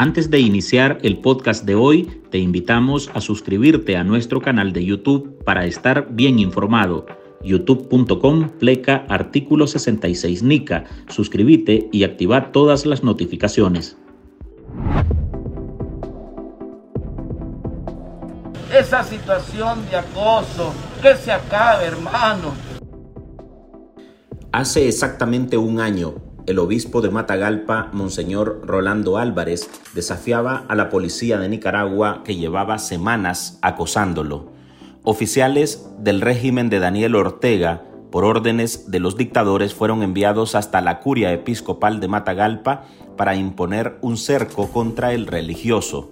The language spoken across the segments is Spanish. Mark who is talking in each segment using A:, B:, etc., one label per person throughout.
A: Antes de iniciar el podcast de hoy, te invitamos a suscribirte a nuestro canal de YouTube para estar bien informado. youtube.com pleca artículo 66 NICA. Suscríbete y activa todas las notificaciones.
B: Esa situación de acoso, que se acabe, hermano.
A: Hace exactamente un año, el obispo de Matagalpa, Monseñor Rolando Álvarez, desafiaba a la policía de Nicaragua que llevaba semanas acosándolo. Oficiales del régimen de Daniel Ortega, por órdenes de los dictadores, fueron enviados hasta la curia episcopal de Matagalpa para imponer un cerco contra el religioso.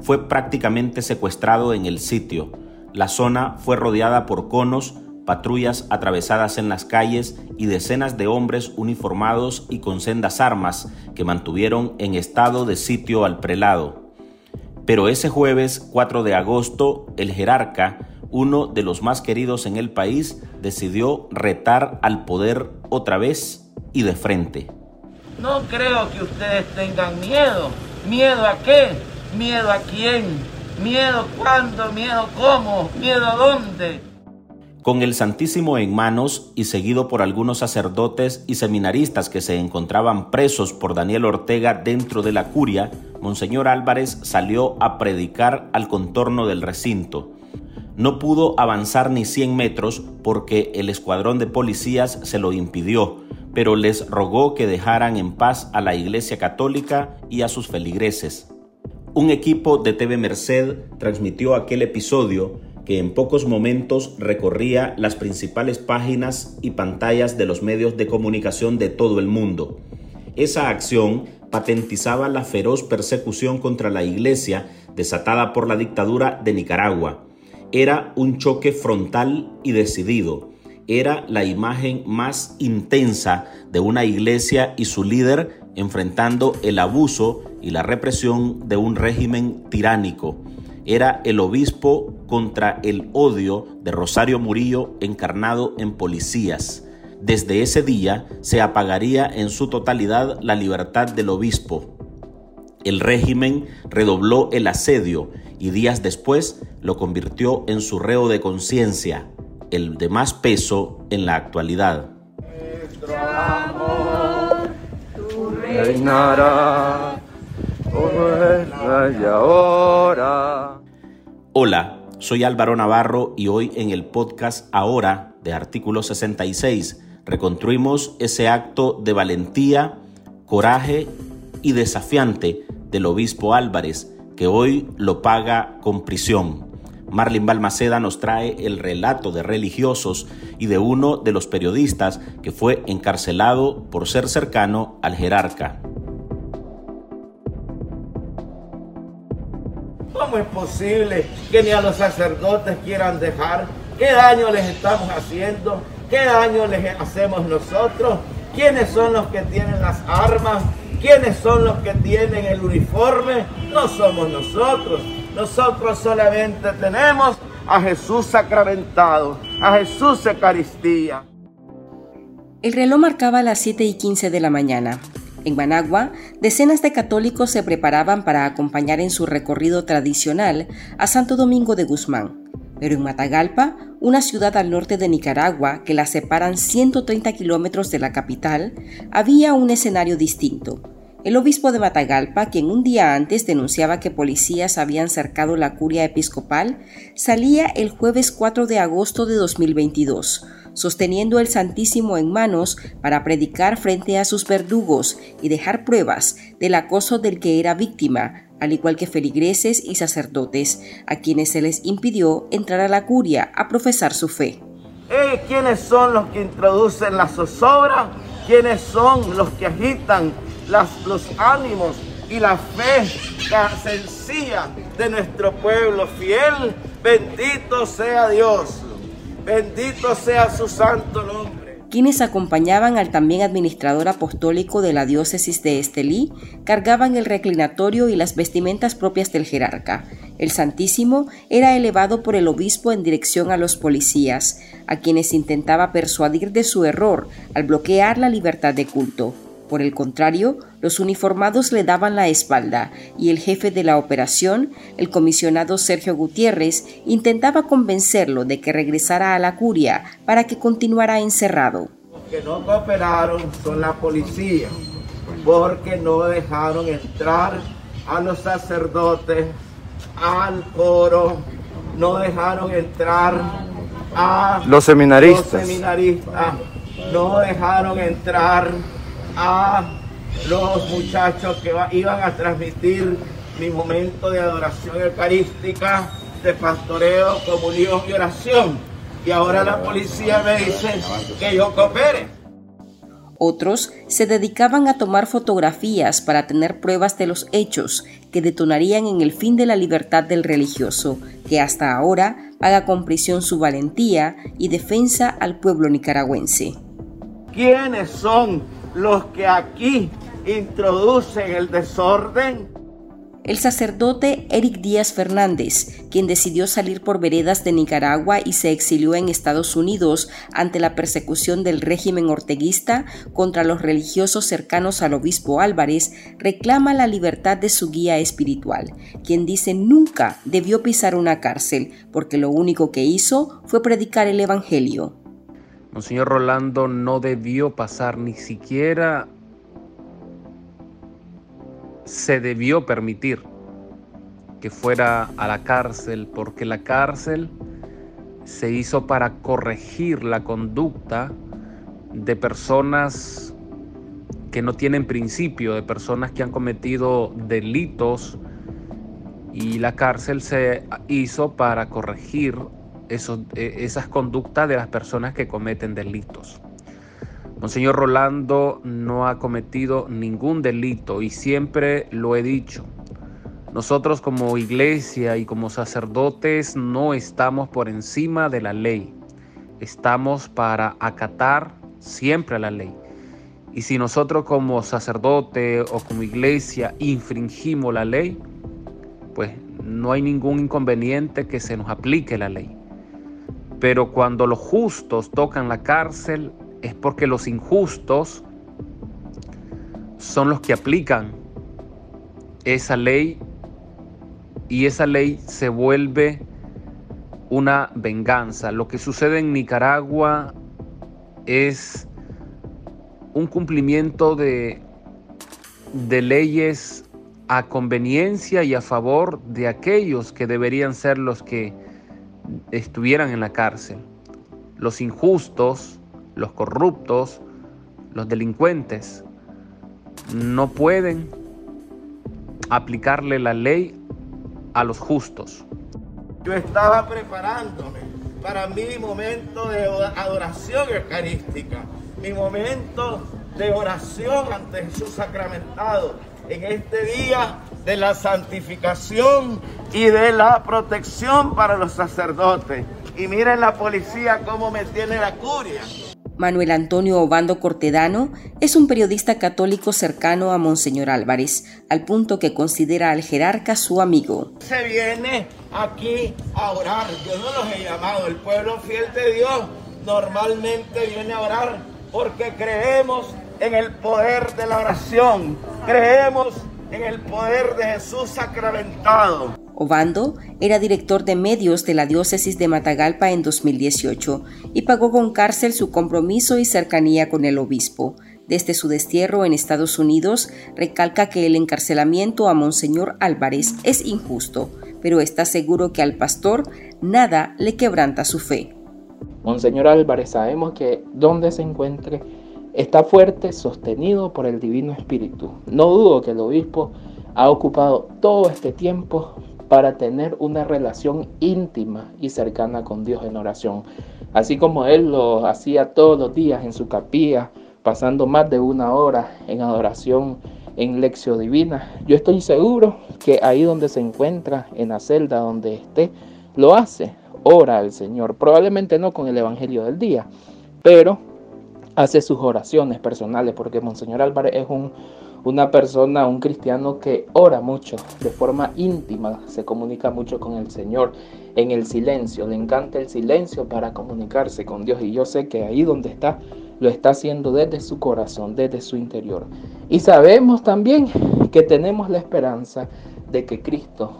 A: Fue prácticamente secuestrado en el sitio. La zona fue rodeada por conos patrullas atravesadas en las calles y decenas de hombres uniformados y con sendas armas que mantuvieron en estado de sitio al prelado. Pero ese jueves 4 de agosto, el jerarca, uno de los más queridos en el país, decidió retar al poder otra vez y de frente.
B: No creo que ustedes tengan miedo. ¿Miedo a qué? ¿Miedo a quién? ¿Miedo cuándo? ¿Miedo cómo? ¿Miedo a dónde?
A: Con el Santísimo en manos y seguido por algunos sacerdotes y seminaristas que se encontraban presos por Daniel Ortega dentro de la curia, Monseñor Álvarez salió a predicar al contorno del recinto. No pudo avanzar ni 100 metros porque el escuadrón de policías se lo impidió, pero les rogó que dejaran en paz a la Iglesia Católica y a sus feligreses. Un equipo de TV Merced transmitió aquel episodio que en pocos momentos recorría las principales páginas y pantallas de los medios de comunicación de todo el mundo. Esa acción patentizaba la feroz persecución contra la Iglesia desatada por la dictadura de Nicaragua. Era un choque frontal y decidido. Era la imagen más intensa de una iglesia y su líder enfrentando el abuso y la represión de un régimen tiránico era el obispo contra el odio de Rosario Murillo encarnado en policías. Desde ese día se apagaría en su totalidad la libertad del obispo. El régimen redobló el asedio y días después lo convirtió en su reo de conciencia, el de más peso en la actualidad. Hola, soy Álvaro Navarro y hoy en el podcast Ahora de Artículo 66 reconstruimos ese acto de valentía, coraje y desafiante del obispo Álvarez, que hoy lo paga con prisión. Marlin Balmaceda nos trae el relato de religiosos y de uno de los periodistas que fue encarcelado por ser cercano al jerarca.
B: Es posible que ni a los sacerdotes quieran dejar? ¿Qué daño les estamos haciendo? ¿Qué daño les hacemos nosotros? ¿Quiénes son los que tienen las armas? ¿Quiénes son los que tienen el uniforme? No somos nosotros. Nosotros solamente tenemos a Jesús sacramentado, a Jesús Eucaristía.
C: El reloj marcaba las 7 y 15 de la mañana. En Managua, decenas de católicos se preparaban para acompañar en su recorrido tradicional a Santo Domingo de Guzmán. Pero en Matagalpa, una ciudad al norte de Nicaragua que la separan 130 kilómetros de la capital, había un escenario distinto. El obispo de Matagalpa, quien un día antes denunciaba que policías habían cercado la curia episcopal, salía el jueves 4 de agosto de 2022 sosteniendo el Santísimo en manos para predicar frente a sus verdugos y dejar pruebas del acoso del que era víctima, al igual que feligreses y sacerdotes, a quienes se les impidió entrar a la curia a profesar su fe.
B: ¿Quiénes son los que introducen la zozobra? ¿Quiénes son los que agitan los ánimos y la fe sencilla de nuestro pueblo fiel? Bendito sea Dios. Bendito sea su santo nombre.
C: Quienes acompañaban al también administrador apostólico de la diócesis de Estelí cargaban el reclinatorio y las vestimentas propias del jerarca. El Santísimo era elevado por el obispo en dirección a los policías, a quienes intentaba persuadir de su error al bloquear la libertad de culto. Por el contrario, los uniformados le daban la espalda y el jefe de la operación, el comisionado Sergio Gutiérrez, intentaba convencerlo de que regresara a la curia para que continuara encerrado.
B: Los que no cooperaron son la policía, porque no dejaron entrar a los sacerdotes, al coro, no dejaron entrar a
D: los seminaristas,
B: los seminaristas no dejaron entrar a los muchachos que iban a transmitir mi momento de adoración eucarística, de pastoreo, comunión y oración. Y ahora la policía me dice que yo coopere.
C: Otros se dedicaban a tomar fotografías para tener pruebas de los hechos que detonarían en el fin de la libertad del religioso, que hasta ahora paga con prisión su valentía y defensa al pueblo nicaragüense.
B: ¿Quiénes son los que aquí introducen el desorden?
C: El sacerdote Eric Díaz Fernández, quien decidió salir por veredas de Nicaragua y se exilió en Estados Unidos ante la persecución del régimen orteguista contra los religiosos cercanos al obispo Álvarez, reclama la libertad de su guía espiritual, quien dice nunca debió pisar una cárcel porque lo único que hizo fue predicar el Evangelio.
E: Monseñor Rolando no debió pasar ni siquiera se debió permitir que fuera a la cárcel porque la cárcel se hizo para corregir la conducta de personas que no tienen principio, de personas que han cometido delitos y la cárcel se hizo para corregir e, esas conductas de las personas que cometen delitos. Monseñor Rolando no ha cometido ningún delito y siempre lo he dicho. Nosotros como iglesia y como sacerdotes no estamos por encima de la ley. Estamos para acatar siempre la ley. Y si nosotros como sacerdote o como iglesia infringimos la ley, pues no hay ningún inconveniente que se nos aplique la ley. Pero cuando los justos tocan la cárcel es porque los injustos son los que aplican esa ley y esa ley se vuelve una venganza. Lo que sucede en Nicaragua es un cumplimiento de, leyes a conveniencia y a favor de aquellos que deberían ser los que estuvieran en la cárcel. Los injustos, los corruptos, los delincuentes, no pueden aplicarle la ley a los justos.
B: Yo estaba preparándome para mi momento de adoración eucarística, mi momento de oración ante Jesús sacramentado en este día de la santificación y de la protección para los sacerdotes. Y miren la policía cómo me tiene la curia.
C: Manuel Antonio Obando Cortedano es un periodista católico cercano a Monseñor Álvarez, al punto que considera al jerarca su amigo.
B: Se viene aquí a orar, yo no los he llamado, el pueblo fiel de Dios normalmente viene a orar porque creemos en el poder de la oración, creemos en el poder de Jesús sacramentado.
C: Obando era director de medios de la diócesis de Matagalpa en 2018 y pagó con cárcel su compromiso y cercanía con el obispo. Desde su destierro en Estados Unidos, recalca que el encarcelamiento a Monseñor Álvarez es injusto, pero está seguro que al pastor nada le quebranta su fe.
F: Monseñor Álvarez, sabemos que donde se encuentre está fuerte, sostenido por el Divino Espíritu. No dudo que el obispo ha ocupado todo este tiempo para tener una relación íntima y cercana con Dios en oración. Así como Él lo hacía todos los días en su capilla, pasando más de una hora en adoración en lección divina. Yo estoy seguro que ahí donde se encuentra, en la celda donde esté, lo hace, ora al Señor. Probablemente no con el Evangelio del día, pero hace sus oraciones personales, porque Monseñor Álvarez es un una persona, un cristiano que ora mucho, de forma íntima, se comunica mucho con el Señor en el silencio, le encanta el silencio para comunicarse con Dios y yo sé que ahí donde está lo está haciendo desde su corazón, desde su interior. Y sabemos también que tenemos la esperanza de que Cristo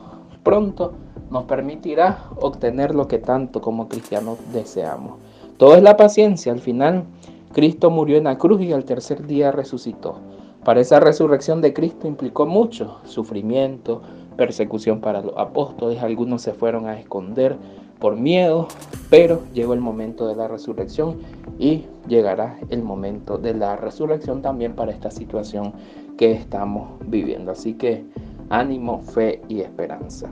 F: pronto nos permitirá obtener lo que tanto como cristianos deseamos. Todo es la paciencia. Al final, Cristo murió en la cruz y al tercer día resucitó. Para esa resurrección de Cristo implicó mucho sufrimiento, persecución para los apóstoles, algunos se fueron a esconder por miedo, pero llegó el momento de la resurrección y llegará el momento de la resurrección también para esta situación que estamos viviendo. Así que ánimo, fe y esperanza.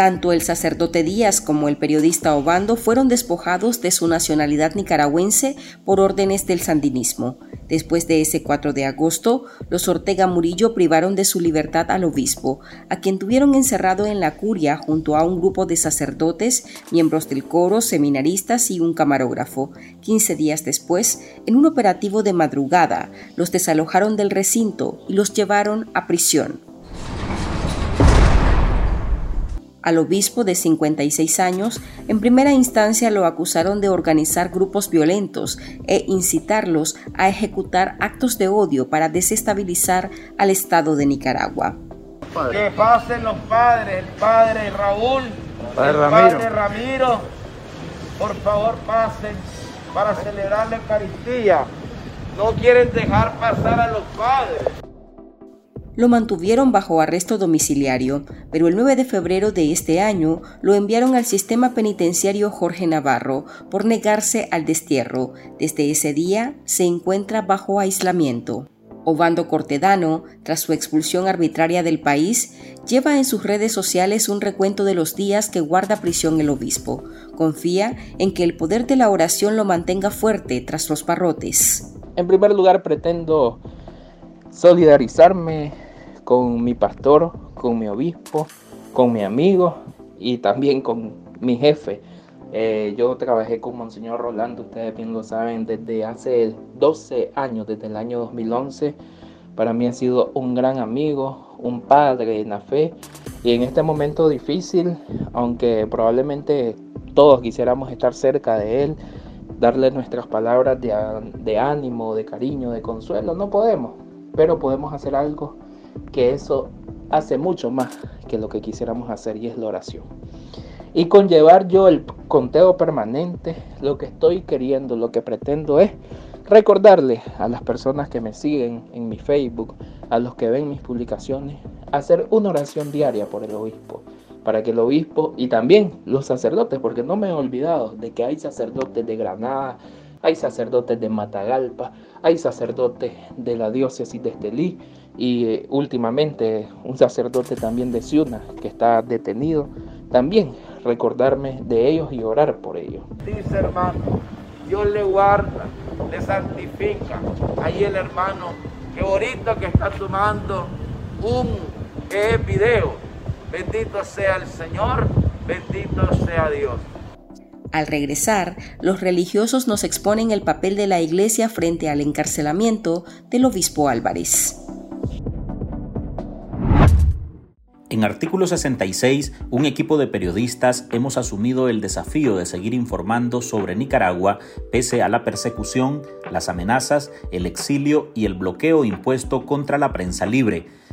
C: Tanto el sacerdote Díaz como el periodista Obando fueron despojados de su nacionalidad nicaragüense por órdenes del sandinismo. Después de ese 4 de agosto, los Ortega Murillo privaron de su libertad al obispo, a quien tuvieron encerrado en la curia junto a un grupo de sacerdotes, miembros del coro, seminaristas y un camarógrafo. Quince días después, en un operativo de madrugada, los desalojaron del recinto y los llevaron a prisión. Al obispo de 56 años, en primera instancia lo acusaron de organizar grupos violentos e incitarlos a ejecutar actos de odio para desestabilizar al Estado de Nicaragua.
B: Que pasen los padres, el padre Raúl, el padre Ramiro, por favor pasen para celebrar la Eucaristía. No quieren dejar pasar a los padres
C: lo mantuvieron bajo arresto domiciliario, pero el 9 de febrero de este año lo enviaron al sistema penitenciario Jorge Navarro por negarse al destierro. Desde ese día se encuentra bajo aislamiento. Obando Cortedano, tras su expulsión arbitraria del país, lleva en sus redes sociales un recuento de los días que guarda prisión el obispo. Confía en que el poder de la oración lo mantenga fuerte tras los parrotes.
F: En primer lugar, pretendo solidarizarme con mi pastor, con mi obispo, con mi amigo y también con mi jefe. Eh, yo trabajé con Monseñor Rolando, ustedes bien lo saben, desde hace 12 años, desde el año 2011. Para mí ha sido un gran amigo, un padre en la fe. Y en este momento difícil, aunque probablemente todos quisiéramos estar cerca de él, darle nuestras palabras de, de ánimo, de cariño, de consuelo, no podemos. Pero podemos hacer algo que eso hace mucho más que lo que quisiéramos hacer y es la oración. Y con llevar yo el conteo permanente, lo que estoy queriendo, lo que pretendo es recordarle a las personas que me siguen en mi Facebook, a los que ven mis publicaciones, hacer una oración diaria por el obispo, para que el obispo y también los sacerdotes, porque no me he olvidado de que hay sacerdotes de Granada, hay sacerdotes de Matagalpa, hay sacerdotes de la diócesis de Estelí, y eh, últimamente un sacerdote también de Ciuna que está detenido, también recordarme de ellos y orar por ellos.
B: Dice hermano, Dios le guarda, le santifica. Ahí el hermano, que bonito que está tomando un video. Bendito sea el Señor, bendito sea Dios.
C: Al regresar, los religiosos nos exponen el papel de la iglesia frente al encarcelamiento del obispo Álvarez.
A: En artículo 66, un equipo de periodistas hemos asumido el desafío de seguir informando sobre Nicaragua pese a la persecución, las amenazas, el exilio y el bloqueo impuesto contra la prensa libre.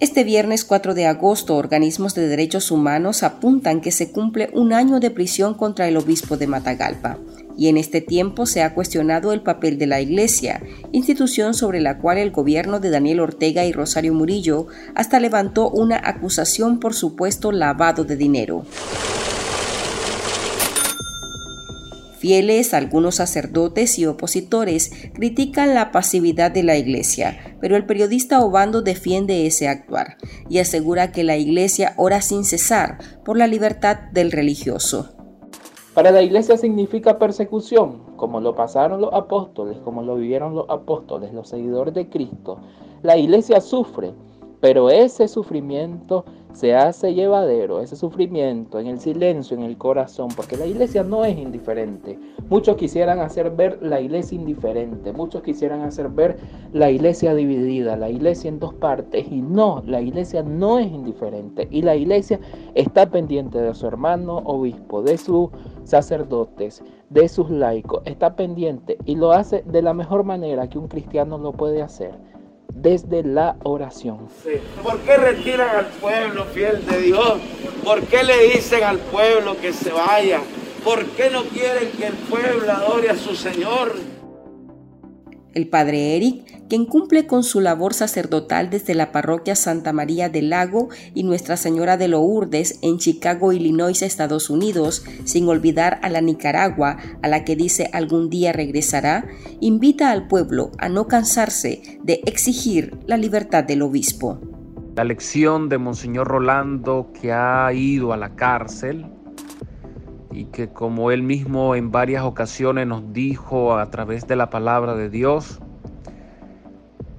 C: Este viernes 4 de agosto, organismos de derechos humanos apuntan que se cumple un año de prisión contra el obispo de Matagalpa. y en este tiempo se ha cuestionado el papel de la Iglesia, institución sobre la cual el gobierno de Daniel Ortega y Rosario Murillo hasta levantó una acusación por supuesto lavado de dinero. Fieles, algunos sacerdotes y opositores critican la pasividad de la Iglesia, pero el periodista Obando defiende ese actuar y asegura que la Iglesia ora sin cesar por la libertad del religioso.
F: Para la Iglesia significa persecución, como lo pasaron los apóstoles, como lo vivieron los apóstoles, los seguidores de Cristo. La Iglesia sufre, pero ese sufrimiento se hace llevadero, ese sufrimiento en el silencio, en el corazón, porque la iglesia no es indiferente. Muchos quisieran hacer ver la iglesia indiferente, muchos quisieran hacer ver la iglesia dividida, la iglesia en dos partes, y no, la iglesia no es indiferente. Y la iglesia está pendiente de su hermano obispo, de sus sacerdotes, de sus laicos, está pendiente y lo hace de la mejor manera que un cristiano lo puede hacer desde la oración.
B: ¿Por qué retiran al pueblo fiel de Dios? ¿Por qué le dicen al pueblo que se vaya? ¿Por qué no quieren que el pueblo adore a su Señor?
C: El padre Eric, quien cumple con su labor sacerdotal desde la parroquia Santa María del Lago y Nuestra Señora de Lourdes en Chicago, Illinois, Estados Unidos, sin olvidar a la Nicaragua, a la que dice algún día regresará, invita al pueblo a no cansarse de exigir la libertad del obispo.
E: La lección de Monseñor Rolando que ha ido a la cárcel y que como él mismo en varias ocasiones nos dijo a través de la palabra de Dios,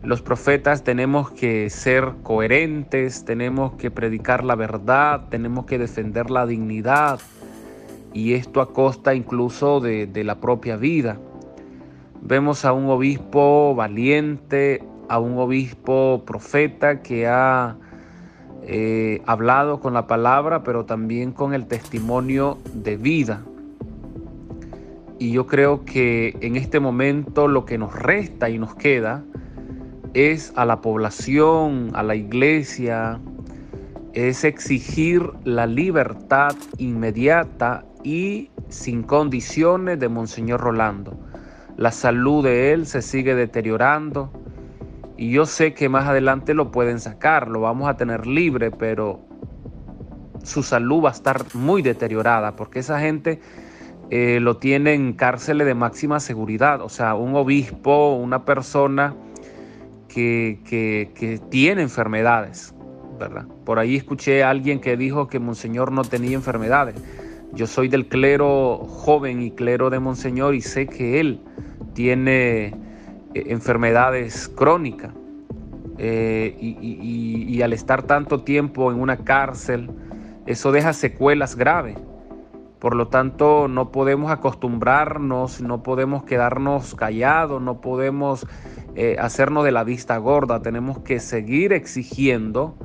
E: los profetas tenemos que ser coherentes, tenemos que predicar la verdad, tenemos que defender la dignidad y esto a costa incluso de, de la propia vida. Vemos a un obispo valiente, a un obispo profeta que ha eh, hablado con la palabra, pero también con el testimonio de vida. Y yo creo que en este momento lo que nos resta y nos queda es a la población, a la iglesia, es exigir la libertad inmediata y sin condiciones de Monseñor Rolando. La salud de él se sigue deteriorando y yo sé que más adelante lo pueden sacar, lo vamos a tener libre, pero su salud va a estar muy deteriorada porque esa gente eh, lo tiene en cárceles de máxima seguridad. O sea, un obispo, una persona que, que tiene enfermedades, ¿verdad? Por ahí escuché a alguien que dijo que Monseñor no tenía enfermedades. Yo soy del clero joven y clero de Monseñor y sé que él tiene enfermedades crónicas. Eh, y, al estar tanto tiempo en una cárcel, eso deja secuelas graves. Por lo tanto, no podemos acostumbrarnos, no podemos quedarnos callados, no podemos eh, hacernos de la vista gorda. Tenemos que seguir exigiendo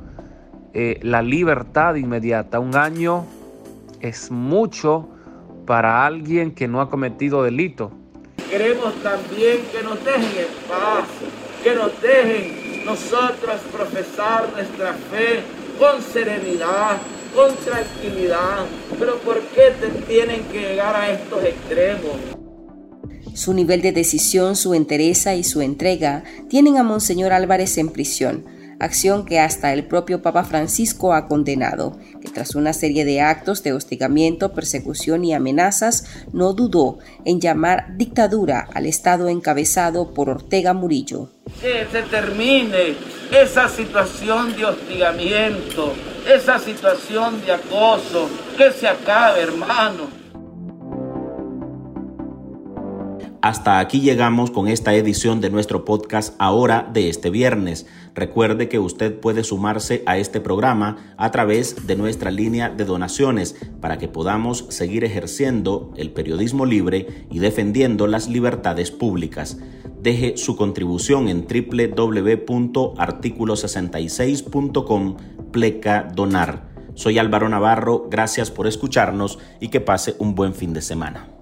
E: la libertad inmediata. Un año es mucho para alguien que no ha cometido delito.
B: Queremos también que nos dejen en paz, que nos dejen nosotros profesar nuestra fe con serenidad, con tranquilidad. Pero ¿por qué te tienen que llegar a estos extremos?
C: Su nivel de decisión, su entereza y su entrega tienen a Monseñor Álvarez en prisión acción que hasta el propio Papa Francisco ha condenado, que tras una serie de actos de hostigamiento, persecución y amenazas, no dudó en llamar dictadura al Estado encabezado por Ortega Murillo.
B: Que se termine esa situación de hostigamiento, esa situación de acoso, que se acabe, hermano.
A: Hasta aquí llegamos con esta edición de nuestro podcast ahora de este viernes. Recuerde que usted puede sumarse a este programa a través de nuestra línea de donaciones para que podamos seguir ejerciendo el periodismo libre y defendiendo las libertades públicas. Deje su contribución en www.articulo66.com pleca donar. Soy Álvaro Navarro, gracias por escucharnos y que pase un buen fin de semana.